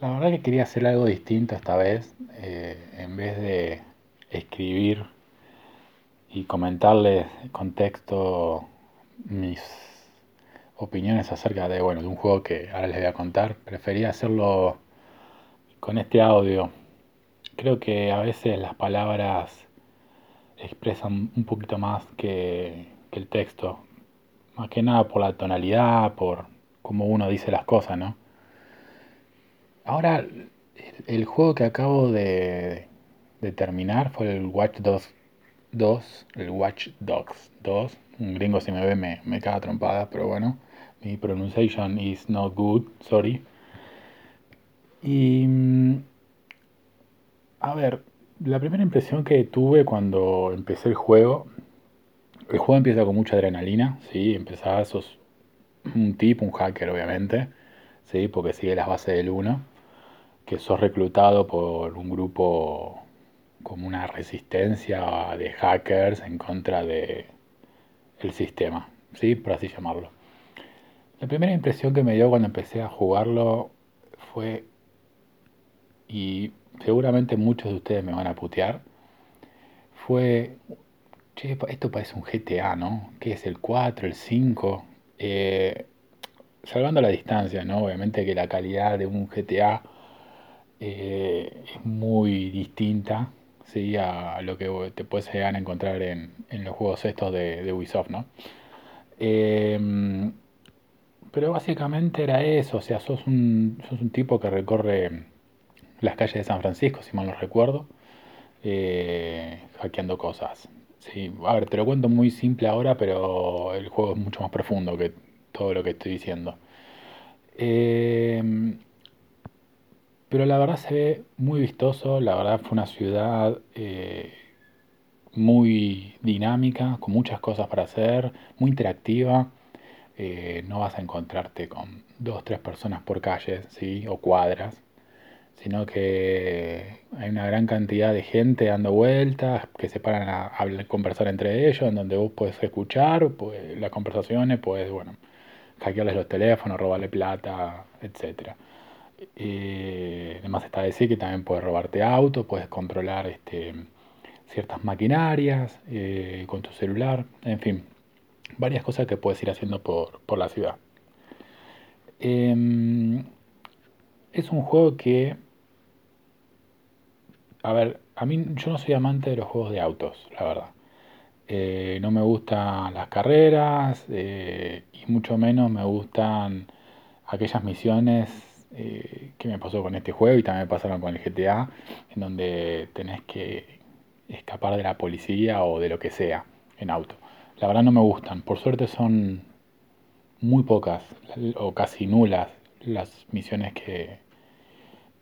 La verdad que quería hacer algo distinto esta vez. eh, en vez de escribir y comentarles con texto mis opiniones acerca de, bueno, de un juego que ahora les voy a contar, prefería hacerlo con este audio. Creo que a veces las palabras expresan un poquito más que, que el texto. Más que nada por la tonalidad, por cómo uno dice las cosas, ¿no? Ahora, el, juego que acabo de, terminar fue el Watch Dogs 2, el Watch Dogs 2. Un gringo si me ve me, me caga trompada, pero bueno, mi pronunciation is not good, sorry. Y mm, a ver, la primera impresión que tuve cuando empecé el juego, el juego empieza con mucha adrenalina, ¿sí? Empezás, sos un tipo, un hacker obviamente, ¿sí? Porque sigue las bases del uno que sos reclutado por un grupo como una resistencia de hackers en contra de el sistema, ¿sí? Por así llamarlo. La primera impresión que me dio cuando empecé a jugarlo fue, y seguramente muchos de ustedes me van a putear, fue, che, esto parece un GTA, ¿no? ¿Qué es el 4, el 5? Eh, salvando la distancia, ¿no? Obviamente que la calidad de un GTA eh, es muy distinta, ¿sí? A lo que te puedes llegar a encontrar en, en los juegos estos de, de Ubisoft, ¿no? Eh, pero básicamente era eso, o sea, sos un, sos un tipo que recorre las calles de San Francisco, si mal no recuerdo, eh, hackeando cosas. Sí, a ver, te lo cuento muy simple ahora, pero el juego es mucho más profundo que todo lo que estoy diciendo. Eh, pero la verdad se ve muy vistoso, la verdad fue una ciudad eh, muy dinámica, con muchas cosas para hacer, muy interactiva. Eh, no vas a encontrarte con dos, tres personas por calle, ¿sí? O cuadras, sino que hay una gran cantidad de gente dando vueltas, que se paran a, a conversar entre ellos, en donde vos puedes escuchar pues, las conversaciones, puedes, bueno, hackearles los teléfonos, robarle plata, etcétera. Eh, además está decir que también puedes robarte auto, puedes controlar este, ciertas maquinarias eh, con tu celular, en fin, varias cosas que puedes ir haciendo por, por la ciudad. Eh, es un juego que, a ver, a mí yo no soy amante de los juegos de autos, la verdad. Eh, no me gustan las carreras y mucho menos me gustan aquellas misiones eh, que me pasó con este juego y también me pasaron con el GTA, en donde tenés que escapar de la policía o de lo que sea en auto. La verdad no me gustan. Por suerte son muy pocas o casi nulas las misiones que,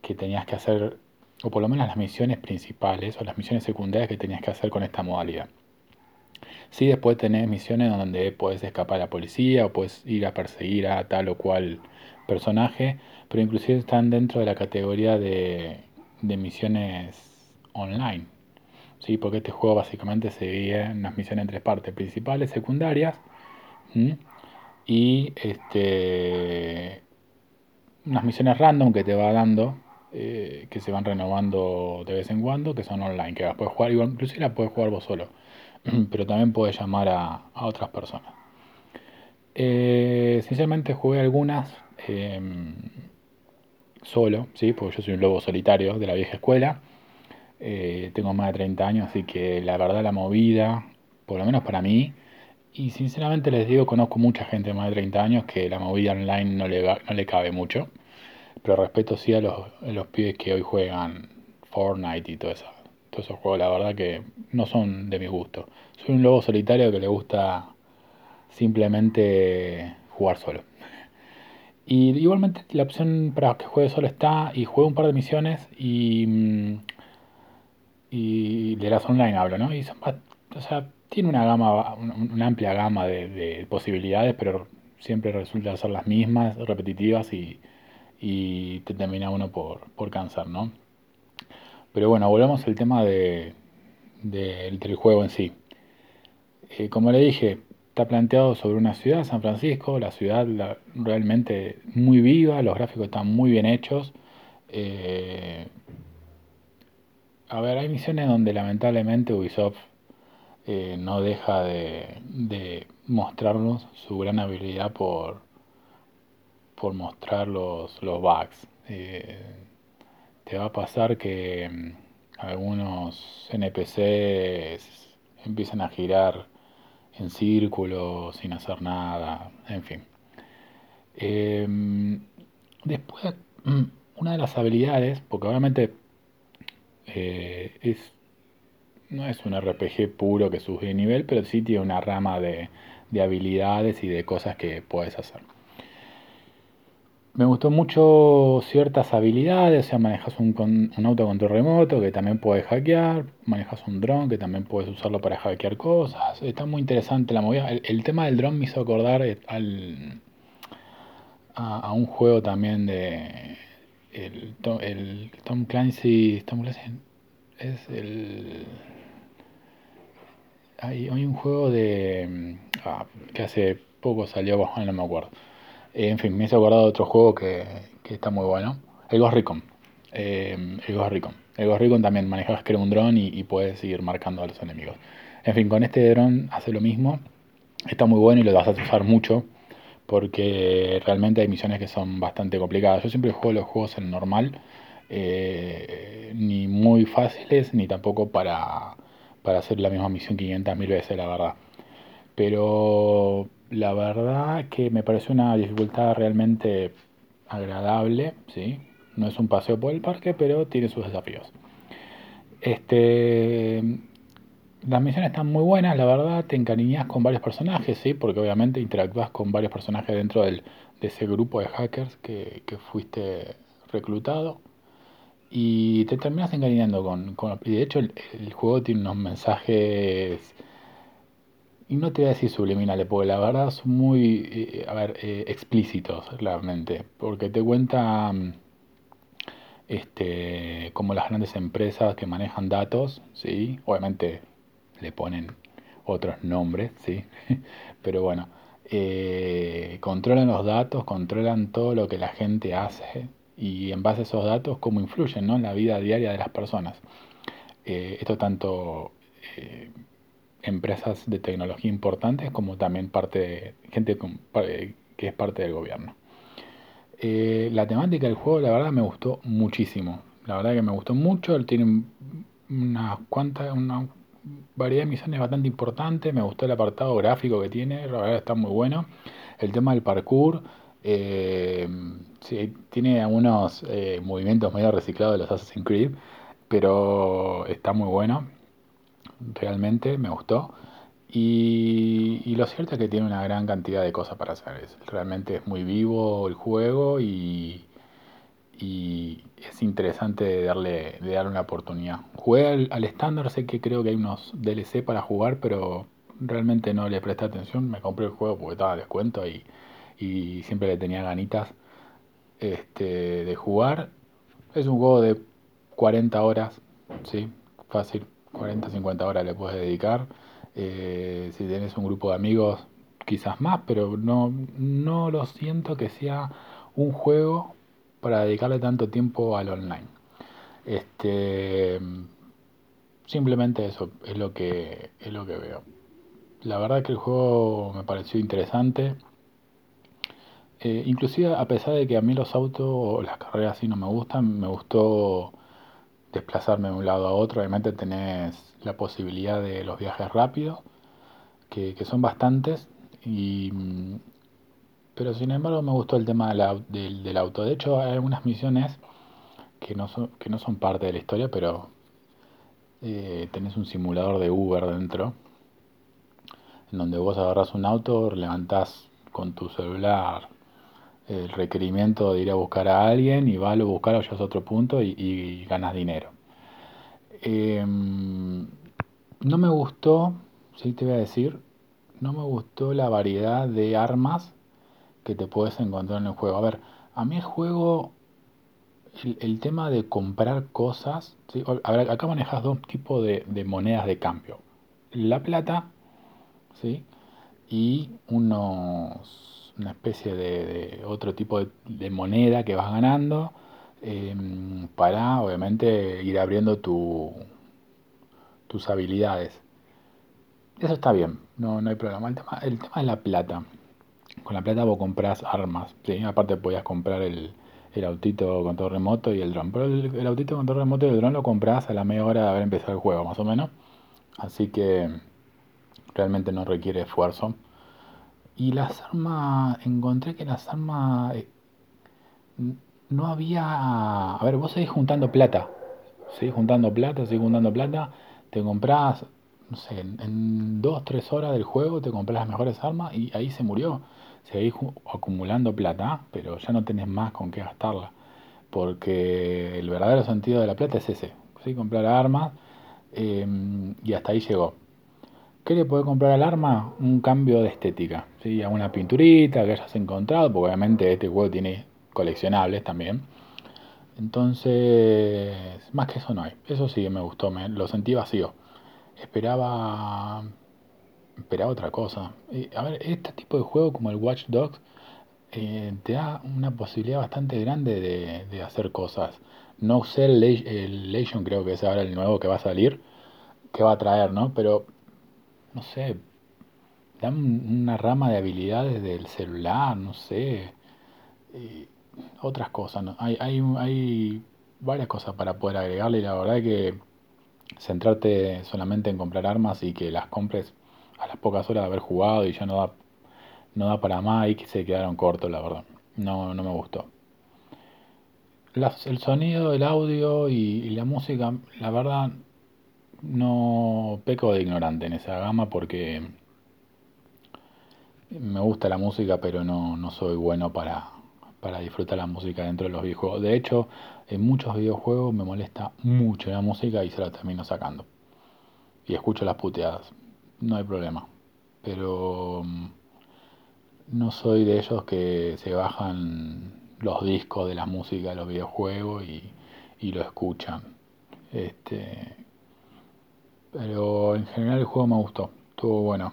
que tenías que hacer, o por lo menos las misiones principales o las misiones secundarias que tenías que hacer con esta modalidad. Sí, después tenés misiones donde puedes escapar a la policía o puedes ir a perseguir a tal o cual personaje, pero inclusive están dentro de la categoría de, de misiones online. ¿sí? Porque este juego básicamente se divide en unas misiones en tres partes, principales, secundarias, y este, unas misiones random que te va dando, eh, que se van renovando de vez en cuando, que son online, que las puedes jugar, inclusive las puedes jugar vos solo, pero también puedes llamar a, a otras personas. Eh, sinceramente jugué algunas eh, solo, ¿sí? porque yo soy un lobo solitario de la vieja escuela. Eh, tengo más de 30 años, así que la verdad la movida, por lo menos para mí, y sinceramente les digo, conozco mucha gente de más de 30 años que la movida online no le, no le cabe mucho, pero respeto sí a los, a los pibes que hoy juegan Fortnite y todo eso, todos esos juegos, la verdad que no son de mi gusto. Soy un lobo solitario que le gusta simplemente jugar solo. Y igualmente la opción para que juegue solo está y juego un par de misiones y, mm, y de las online hablo, ¿no? Y son, o sea, tiene una gama, una amplia gama de, de posibilidades, pero siempre resulta ser las mismas, repetitivas y, y te termina uno por, por cansar, ¿no? Pero bueno, volvemos al tema de, de- del juego en sí. Eh, como le dije, está planteado sobre una ciudad, San Francisco, la ciudad realmente muy viva, los gráficos están muy bien hechos, Eh, a ver, hay misiones donde lamentablemente Ubisoft eh, no deja de, mostrarnos su gran habilidad por, por mostrar los, los bugs. Eh, te va a pasar que mm, algunos NPCs empiezan a girar en círculo sin hacer nada, en fin. Em, después, una de las habilidades, porque obviamente eh, es, no es un RPG puro que sube de nivel, pero sí tiene una rama de, de habilidades y de cosas que puedes hacer. Me gustó mucho ciertas habilidades, o sea, manejas un, un auto control remoto que también puedes hackear, manejas un dron que también puedes usarlo para hackear cosas. Está muy interesante la movida. El, tema del dron me hizo acordar eh, al, a, un juego también de el, Tom Clancy. Tom Clancy es el. Hay, hay un juego de. Ah, que hace poco salió, no me acuerdo en fin, me hizo acordar de otro juego que, está muy bueno. El Ghost Recon. Eh, el Ghost Recon. El Ghost Recon también manejas creo un dron y, puedes seguir marcando a los enemigos. En fin, con este dron hace lo mismo. Está muy bueno y lo vas a usar mucho. Porque realmente hay misiones que son bastante complicadas. Yo siempre juego los juegos en normal. Eh, ni muy fáciles, ni tampoco para, para hacer la misma misión 500.000 veces, la verdad. Pero la verdad que me parece una dificultad realmente agradable, ¿sí? No es un paseo por el parque, pero tiene sus desafíos. Este, las misiones están muy buenas, la verdad, te encariñas con varios personajes, ¿sí? Porque obviamente interactúas con varios personajes dentro del, de ese grupo de hackers que, fuiste reclutado. Y te terminas encariñando con, con y de hecho el, el juego tiene unos mensajes y no te voy a decir subliminales, porque la verdad son muy, eh, a ver, eh, explícitos realmente, porque te cuenta mm, este, como las grandes empresas que manejan datos, ¿sí? Obviamente le ponen otros nombres, ¿sí? Pero bueno, eh, controlan los datos, controlan todo lo que la gente hace y en base a esos datos cómo influyen ¿no? en la vida diaria de las personas. esto tanto empresas de tecnología importantes como también parte de gente que es parte del gobierno. Eh, la temática del juego, la verdad, me gustó muchísimo. La verdad que me gustó mucho. Tiene unas cuantas, una variedad de misiones bastante importante. Me gustó el apartado gráfico que tiene. La verdad está muy bueno. El tema del parkour. Eh, tiene algunos eh, movimientos medio reciclados de los Assassin's Creed. Pero está muy bueno realmente me gustó. Y, lo cierto es que tiene una gran cantidad de cosas para hacer. realmente es muy vivo el juego y, es interesante darle, darle una oportunidad. Jugué al, estándar, sé que creo que hay unos DLC para jugar, pero realmente no le presté atención. Me compré el juego porque estaba de descuento y, y siempre le tenía ganitas este, de jugar. Es un juego de 40 horas, sí, fácil. 40, 50 horas le puedes dedicar. Eh, si tienes un grupo de amigos, quizás más, pero no, no lo siento que sea un juego para dedicarle tanto tiempo al online. Este, simplemente eso es lo que es lo que veo. La verdad que el juego me pareció interesante. Eh, inclusive a pesar de que a mí los autos o las carreras así no me gustan, me gustó desplazarme de un lado a otro. Obviamente tenés la posibilidad de los viajes rápidos, que, son bastantes, y, pero sin embargo me gustó el tema del, auto. De hecho hay algunas misiones que no son, que no son parte de la historia, pero eh, tenés un simulador de Uber dentro, en donde vos agarras un auto, levantás con tu celular el requerimiento de ir a buscar a alguien y vas a buscar a otro punto y, ganas dinero. Em, no me gustó, sí te voy a decir, no me gustó la variedad de armas que te puedes encontrar en el juego. A ver, a mí el juego, el, tema de comprar cosas, ver, acá manejas dos tipos de, de monedas de cambio. La plata, ¿sí? Y unos una especie de, otro tipo de, moneda que vas ganando. em, para obviamente ir abriendo tu, tus habilidades. Eso está bien, no, no hay problema. El tema, el tema es la plata. Con la plata vos compras armas, ¿sí? Aparte podías comprar el, el autito con todo remoto y el dron. Pero el, autito con todo remoto y el dron lo compras a la media hora de haber empezado el juego, más o menos. Así que realmente no requiere esfuerzo. Y las armas, encontré que las armas eh, no había... A ver, vos seguís juntando plata. Seguís juntando plata, seguís juntando plata. Te compras, no sé, en 2-3 horas del juego te compras las mejores armas y ahí se murió seguís acumulando plata, pero ya no tenés más con qué gastarla. Porque el verdadero sentido de la plata es ese, ¿sí? comprar armas em, y hasta ahí llegó. ¿Qué le puede comprar al arma? Un cambio de estética, ¿sí? una pinturita que hayas encontrado, porque obviamente este juego tiene coleccionables también. Entonces, más que eso no hay. Eso sí me gustó, me, lo sentí vacío. Esperaba esperaba otra cosa. a ver, este tipo de juego como el Watch Dogs eh, te da una posibilidad bastante grande de, hacer cosas. No sé el, el, Legion, creo que es ahora el nuevo que va a salir, que va a traer, ¿no? Pero, no sé, dan una rama de habilidades del celular, no sé, otras cosas. ¿no? Hay, hay, hay varias cosas para poder agregarle y la verdad que centrarte solamente en comprar armas y que las compres a las pocas horas de haber jugado y ya no da, no da para más y que se quedaron cortos, la verdad. No, no me gustó. el sonido, el audio y, la música, la verdad, no peco de ignorante en esa gama porque me gusta la música, pero no, no soy bueno para, para disfrutar la música dentro de los videojuegos. De hecho, en muchos videojuegos me molesta mucho la música y se la termino sacando. Y escucho las puteadas no hay problema. Pero mm, no soy de ellos que se bajan los discos de la música de los videojuegos y, lo escuchan. Este, pero en general el juego me gustó, estuvo bueno.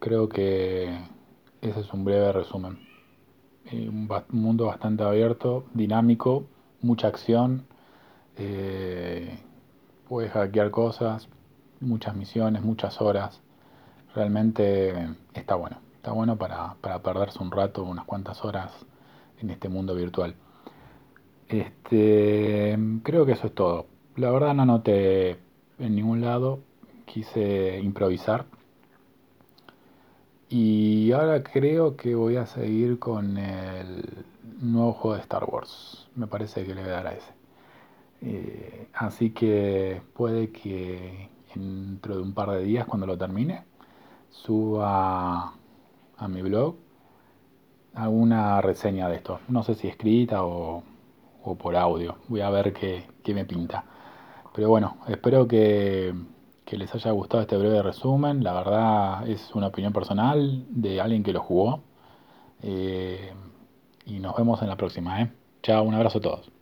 Creo que ese es un breve resumen. Eh, un, mundo bastante abierto, dinámico, mucha acción. Eh, puedes hackear cosas, muchas misiones, muchas horas. Realmente está bueno. Está bueno para, perderse un rato, unas cuantas horas en este mundo virtual. Este, creo que eso es todo. La verdad no noté en ningún lado. Quise improvisar. Y ahora creo que voy a seguir con el nuevo juego de Star Wars. Me parece que le voy a dar a ese. Eh, así que puede que dentro de un par de días cuando lo termine, suba a mi blog alguna reseña de esto. No sé si escrita o, por audio. Voy a ver qué, me pinta. Pero bueno, espero que, les haya gustado este breve resumen. La verdad es una opinión personal de alguien que lo jugó. Eh, y nos vemos en la próxima. ¿eh? Chao, un abrazo a todos.